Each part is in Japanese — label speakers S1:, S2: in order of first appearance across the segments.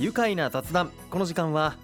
S1: 愉快な雑談。この時間は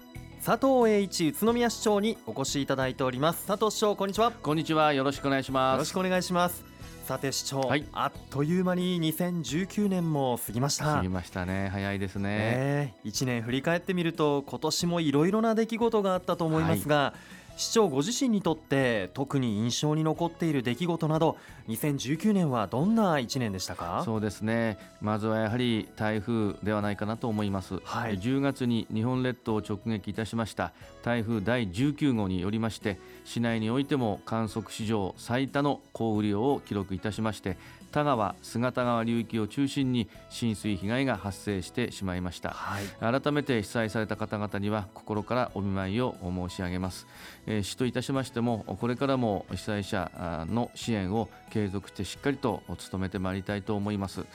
S1: 佐藤栄一宇都宮市長にお越しいただいております。佐藤市長こんにちは。よ
S2: こんにちは。よろしくお願いします。
S1: ろしくお願いします。さて市長、
S2: はい。
S1: あっという間に2019年も過ぎました。
S2: 過ぎましたね。早いですね、
S1: ねえ。1年振り返ってみると今年もいろいろな出来事があったと思いますが、市長ご自身にとって特に印象に残っている出来事など2019年はどんな1年でしたか？
S2: そうですね。まずはやはり台風ではないかなと思います、
S1: はい。
S2: 10月に日本列島を直撃いたしました台風第19号によりまして市内においても観測史上最多の降雨量を記録いたしまして田川姿川流域を中心に浸水被害が発生してしまいました。
S1: はい。
S2: 改めて被災された方々には心からお見舞いを申し上げます、えー市といたしましてもこれからも被災者の支援を継続してしっかりと努めてまいりたいと思います、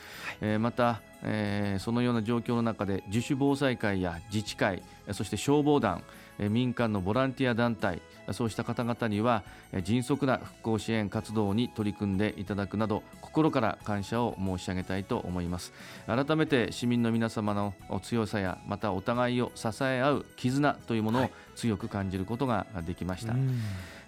S2: えーまた、えーそのような状況の中で自主防災会や自治会そして消防団えー民間のボランティア団体そうした方々にはえー迅速な復興支援活動に取り組んでいただくなど心から感謝を申し上げたいと思います。改めて市民の皆様の強さやまたお互いを支え合う絆というものを
S1: はい。
S2: 強く感じることができました、
S1: うん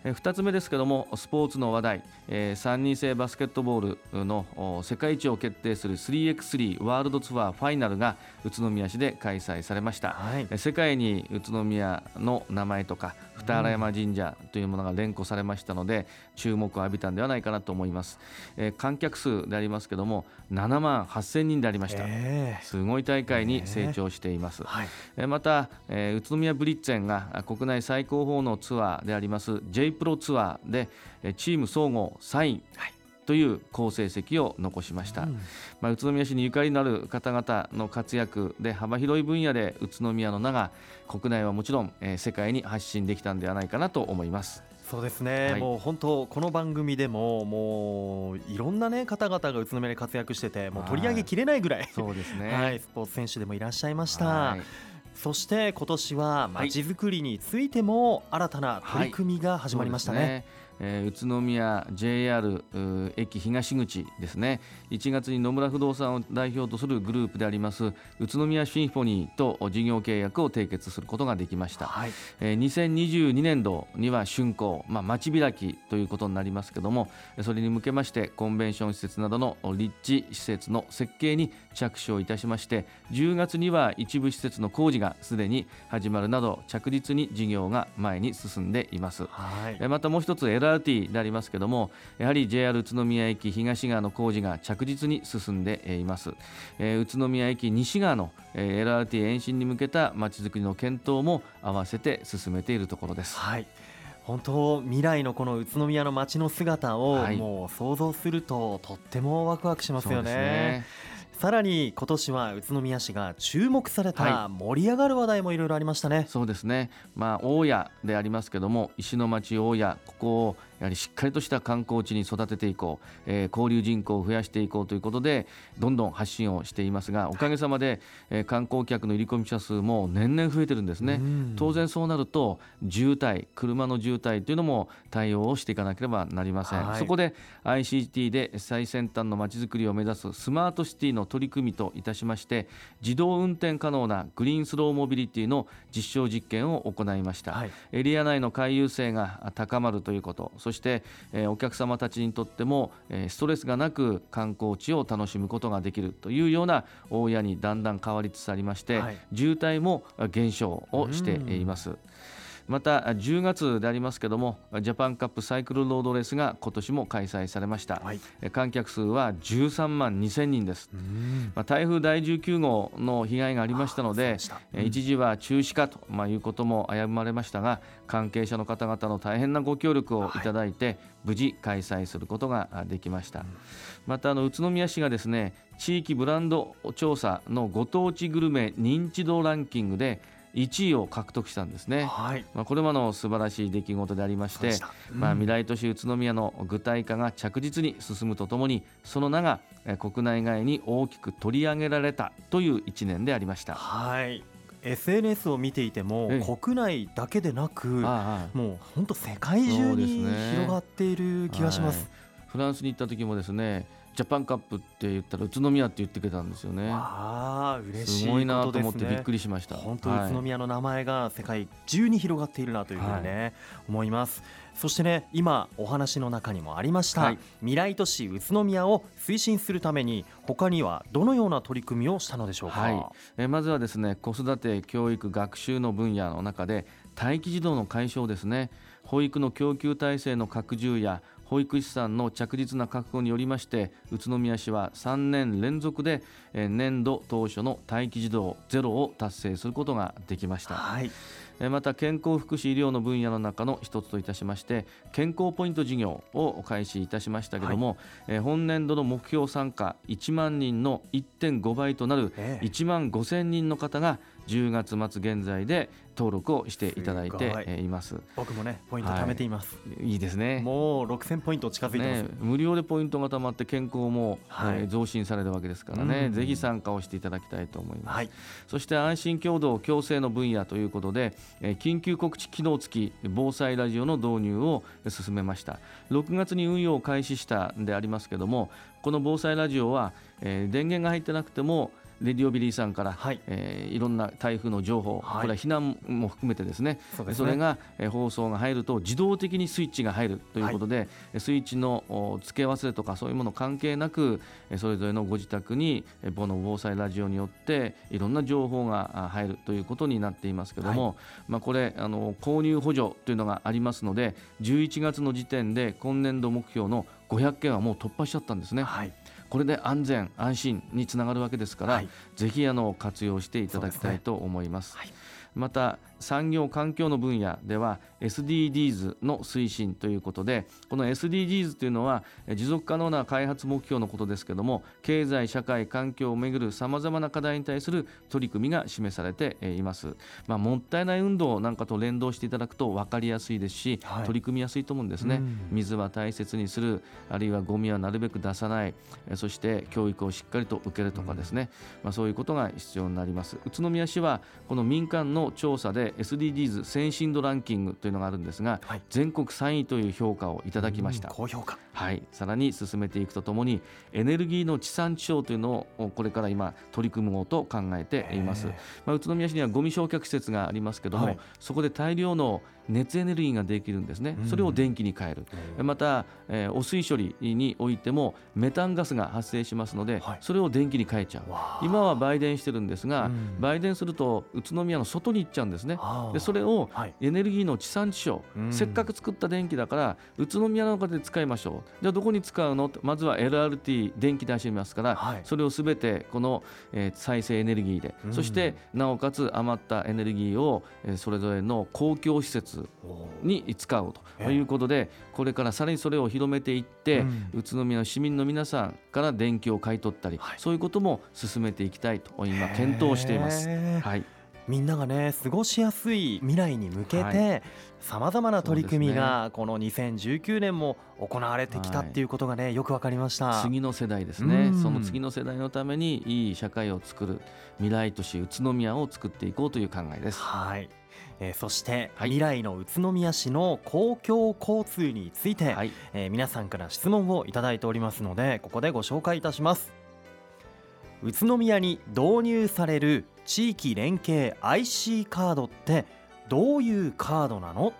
S2: えー2つ目ですけどもスポーツの話題、えー3人制バスケットボールのお世界一を決定する 3x3 ワールドツアーファイナルが宇都宮市で開催されました、
S1: はい。
S2: えー世界に宇都宮の名前とか二荒山神社というものが連呼されましたので注目を浴びたんではないかなと思います、えー観客数でありますけども7万8000人でありました、
S1: え
S2: すごい大会に成長しています、
S1: ーはい。
S2: えーまた、えー宇都宮ブリッツェンがあ国内最高峰のツアーであります J プロツアーでえーチーム総合3位
S1: はい。
S2: という好成績を残しました、
S1: うん。
S2: まあ、宇都宮市にゆかりのある方々の活躍で幅広い分野で宇都宮の名が国内はもちろん、えー世界に発信できたんではないかなと思います。
S1: そうですね、
S2: はい。
S1: もう本当この番組でももういろんなね方々が宇都宮で活躍しててもう取り上げきれないぐらい、
S2: そうですね、
S1: はい、スポーツ選手でもいらっしゃいました。
S2: はい
S1: そして今年はまちづくりについても新たな取り組みが始まりましたね。
S2: そうですねえー宇都宮 JR 駅東口ですね。1月に野村不動産を代表とするグループであります宇都宮シンフォニーと事業契約を締結することができました、
S1: はい、
S2: えー2022年度には竣工、まあ、町開きということになりますけどもそれに向けましてコンベンション施設などの立地施設の設計に着手をいたしまして10月には一部施設の工事がすでに始まるなど着実に事業が前に進んでいます。
S1: はい、
S2: えまたもう一つ LRT でありますけどもやはり JR 宇都宮駅東側の工事が着実に進んでえーいます、えー宇都宮駅西側のえー LRT 延伸に向けたまちづくりの検討も合わせて進めているところです
S1: はい。本当未来のこの宇都宮の街の姿を
S2: はい
S1: もう想像するととってもワクワクしますよ
S2: そうです
S1: ね。さらに今年は宇都宮市が注目された
S2: は
S1: 盛り上がる話題もいろいろありましたね。
S2: そうですね、まあ、大谷でありますけども石の町大谷ここをやはりしっかりとした観光地に育てていこう、えー交流人口を増やしていこうということでどんどん発信をしていますがおかげさまで、えー観光客の入り込み者数も年々増えてるんですね。
S1: うん。
S2: 当然そうなると渋滞車の渋滞というのも対応をしていかなければなりません、
S1: はい。
S2: そこで ICT で最先端のまちづくりを目指すスマートシティの取り組みといたしまして自動運転可能なグリーンスローモビリティの実証実験を行いました、
S1: はい。
S2: エリア内の回遊性が高まるということそして、えーお客様たちにとっても、えーストレスがなく観光地を楽しむことができるというような大家にだんだん変わりつつありまして、
S1: はい
S2: 渋滞も減少をしています。また10月でありますけどもジャパンカップサイクルロードレースが今年も開催されました、
S1: はい。
S2: え観客数は13万2000人です、
S1: うん。
S2: まあ、台風第19号の被害がありましたので
S1: でした
S2: え一時は中止かと、まあ、いうことも危ぶまれましたが関係者の方々の大変なご協力をい。ただいて、無事開催することがあできました、またあの宇都宮市がですね地域ブランド調査のご当地グルメ認知度ランキングで1位を獲得したんですね。
S1: はい。
S2: まあ、これもあの素晴らしい出来事でありまして
S1: そうでした、
S2: まあ、
S1: うん
S2: 未来都市宇都宮の具体化が着実に進むとともにその名がえー国内外に大きく取り上げられたという1年でありました。
S1: はい。SNS を見ていても
S2: ええ
S1: 国内だけでなくもう本当世界中に
S2: ね
S1: 広がっている気がします。
S2: フランスに行った時もですね、ジャパンカップって言ったら宇都宮って言ってくれたんですよね。
S1: ああ嬉しい
S2: すごいなと思ってびっくりしました。
S1: 本当
S2: はい
S1: 宇都宮の名前が世界中に広がっているなというふうにね、思います。そしてね今お話の中にもありました、
S2: はい。
S1: 未来都市宇都宮を推進するために他にはどのような取り組みをしたのでしょうか、
S2: はい。えーまずはですね子育て教育学習の分野の中で待機児童の解消ですね。保育の供給体制の拡充や保育士さんの着実な確保によりまして宇都宮市は3年連続でえー年度当初の待機児童ゼロを達成することができました。
S1: はい
S2: えーまた健康福祉医療の分野の中の一つといたしまして健康ポイント事業を開始いたしましたけども、えー本年度の目標参加1万人の1.5倍となる
S1: ええ
S2: 1万5000人の方が10月末現在で登録をしていただいて
S1: い
S2: ます。
S1: 僕もねポイント貯めています、
S2: いいですね。
S1: もう6000ポイント近づいてます、
S2: ね、無料でポイントがたまって健康も、
S1: はい。
S2: えー増進されるわけですからね、
S1: うん。
S2: ぜひ参加をしていただきたいと思います。
S1: はい。
S2: そして安心共同共生の分野ということで、えー緊急告知機能付き防災ラジオの導入を進めました。6月に運用を開始したんでありますけどもこの防災ラジオは、えー電源が入ってなくてもレディオビリーさんから、
S1: はい。
S2: えーいろんな台風の情報、
S1: はい。
S2: これは避難も含めてですね。
S1: そね。
S2: れが、えー放送が入ると自動的にスイッチが入るということで、スイッチのお付け忘れとかそういうもの関係なくえーそれぞれのご自宅にえーこの防災ラジオによっていろんな情報があ入るということになっていますけども、まあ、これあの購入補助というのがありますので11月の時点で今年度目標の500件はもう突破しちゃったんですね。
S1: はい
S2: これで安全安心につながるわけですから、
S1: はい。
S2: ぜひあの活用していただきたいと思います。
S1: はい。
S2: また産業環境の分野では SDGs の推進ということでこの SDGs というのはえ持続可能な開発目標のことですけども経済社会環境をめぐるさまざまな課題に対する取り組みが示されてえいます、まあ、もったいない運動なんかと連動していただくと分かりやすいですし、
S1: はい。
S2: 取り組みやすいと思うんですね、
S1: うん。
S2: 水は大切にするあるいはゴミはなるべく出さないえそして教育をしっかりと受けるとかですね、まあ、そういうことが必要になります。宇都宮市はこの民間の調査で SDGs 先進度ランキングというのがあるんですが、
S1: はい。
S2: 全国3位という評価をいただきました。
S1: うん高評価
S2: はい、さらに進めていくとともにエネルギーの地産地消というのをこれから今取り組もうと考えています。まあ、宇都宮市にはゴミ焼却施設があります。けども、
S1: はい。
S2: そこで大量の熱エネルギーができるんですね、
S1: うん。
S2: それを電気に変える、また、えー汚水処理においてもメタンガスが発生しますので、
S1: はい。
S2: それを電気に変えちゃう。今は売電してるんですが、
S1: うん。
S2: 売電すると宇都宮の外に行っちゃうんですね。でそれを
S1: はい。
S2: エネルギーの地産地消、
S1: うん。
S2: せっかく作った電気だから宇都宮の中で使いましょうじゃあどこに使うの？まずは LRT 電気出しますから、
S1: はい。
S2: それをすべてこの、えー再生エネルギーで、
S1: うん。
S2: そしてなおかつ余ったエネルギーを、えーそれぞれの公共施設に使う
S1: ええ。
S2: ということで、これからさらにそれを広めていって、
S1: うん。
S2: 宇都宮の市民の皆さんから電気を買い取ったり、
S1: はい。
S2: そういうことも進めていきたいと今検討しています。はい
S1: みんながね過ごしやすい未来に向け
S2: は
S1: てさまざまな取り組みがこの2019年も行われてきたっていうことがねよくわかりました。
S2: 次の世代ですね、
S1: うん。
S2: その次の世代のためにいい社会を作る未来都市宇都宮を作っていこうという考えです。
S1: はい、えーそして、
S2: はい。
S1: 未来の宇都宮市の公共交通について、
S2: はい、
S1: えー皆さんから質問をいただいておりますのでここでご紹介いたします。宇都宮に導入される地域連携 IC カードってどういうカードなの？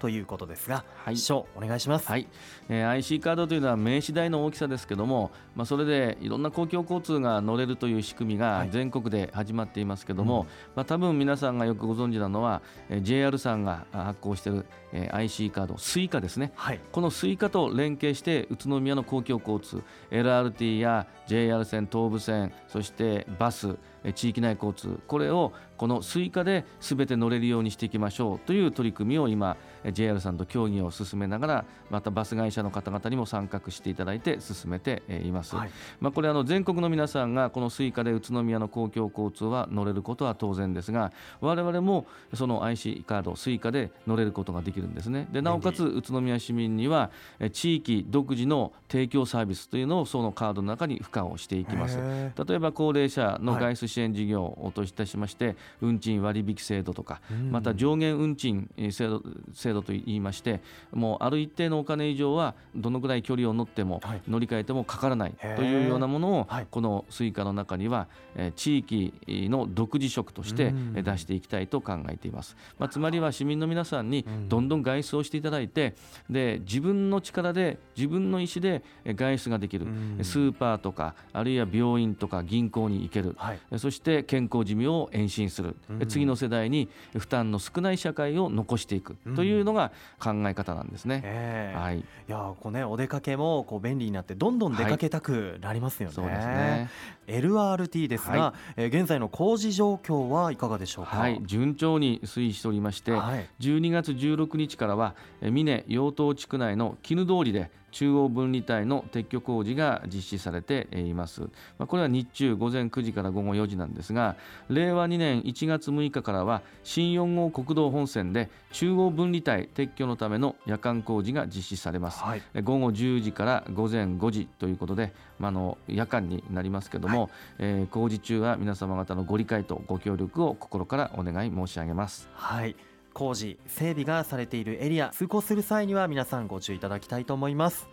S1: ということですが、
S2: はい。
S1: 師匠お願いします、
S2: はい。えー IC カードというのは名刺代の大きさですけども、まあ、それでいろんな公共交通が乗れるという仕組みが
S1: はい。
S2: 全国で始まっていますけども、
S1: うん。
S2: まあ、多分皆さんがよくご存知なのは、えー JR さんがあ発行している、えー IC カード Suica ですね。
S1: はい。
S2: この Suica と連携して宇都宮の公共交通 LRT や JR 線東武線そしてバスえー地域内交通これをこの Suica で全て乗れるようにしていきましょうという取り組みを今えー JR さんと協議を進めながらまたバス会社の方々にも参画していただいて進めてえーいます。
S1: はい。
S2: まあ、これあの全国の皆さんがこの Suica で宇都宮の公共交通は乗れることは当然ですが我々もその IC カード Suica で乗れることができるんですね。でなおかつ宇都宮市民にはえ地域独自の提供サービスというのをそのカードの中に付加をしていきます。
S1: へ
S2: 例えば高齢者の
S1: はい。
S2: 外出支援事業といたしまして、運賃割引制度とかまた上限運賃えー制度制度度と言いましてもうある一定のお金以上はどのぐらい距離を乗っても、乗り換えてもかからないというようなものを、この Suica の中には、え地域の独自色として出していきたいと考えています、まあ、つまりは市民の皆さんにどんどん外出をしていただいてで自分の力で自分の意思で外出ができる。スーパーとかあるいは病院とか銀行に行ける、はい、そして健康寿命を延伸する。次の世代に負担の少ない社会を残していく。というのが考え方なんですね。
S1: えー、はい、いやこうねお出かけもこう便利になってどんどん出かけたくなりますよね。はい、そうですね。LRT ですが、はい、え現在の工事状況はいかがでしょうか？
S2: はい、順調に推移しておりまして、はい、12月16日からは峰養東地区内の絹通りで中央分離帯の撤去工事が実施されています、まあ、これは日中午前9時から午後4時なんですが令和2年1月6日からは新4号国道本線で中央分離帯撤去のための夜間工事が実施されます、はい、午後10時から午前5時ということで、まあ、の夜間になりますけども、はい、えー、工事中は皆様方のご理解とご協力を心からお願い申し上げます。
S1: はい工事整備がされているエリア通行する際には皆さんご注意いただきたいと思います。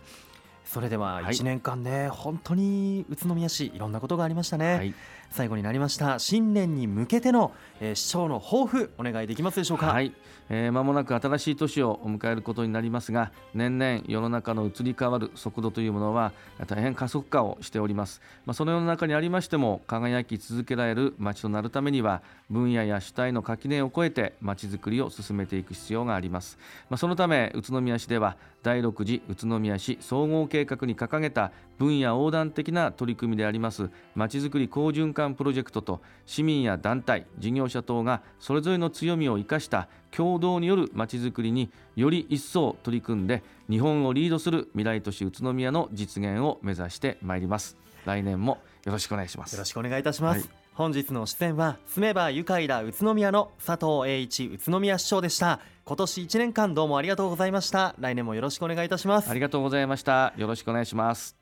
S1: それでは1年間ね、はい、本当に宇都宮市いろんなことがありましたね、はい、最後になりました新年に向けての、えー、市長の抱負お願いできますでしょうか？
S2: はい、えー、間もなく新しい年を迎えることになりますが年々世の中の移り変わる速度というものは大変加速化をしております、まあ、その世の中にありましても輝き続けられる街となるためには分野や主体の垣根を越えて街づくりを進めていく必要があります、まあ、そのため宇都宮市では第6次宇都宮市総合計画に掲げた分野横断的な取り組みでありますまちづくり好循環プロジェクトと市民や団体事業者等がそれぞれの強みを生かした共同によるまちづくりにより一層取り組んで日本をリードする未来都市宇都宮の実現を目指してまいります。来年もよろしくお願いします。
S1: よろしくお願いいたします、はい、本日の出演は住めば愉快だ宇都宮の佐藤栄一宇都宮市長でした。今年1年間どうもありがとうございました。来年もよろしくお願いいたします。
S2: ありがとうございました。よろしくお願いします。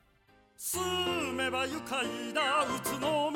S3: 住めば愉快だ宇都宮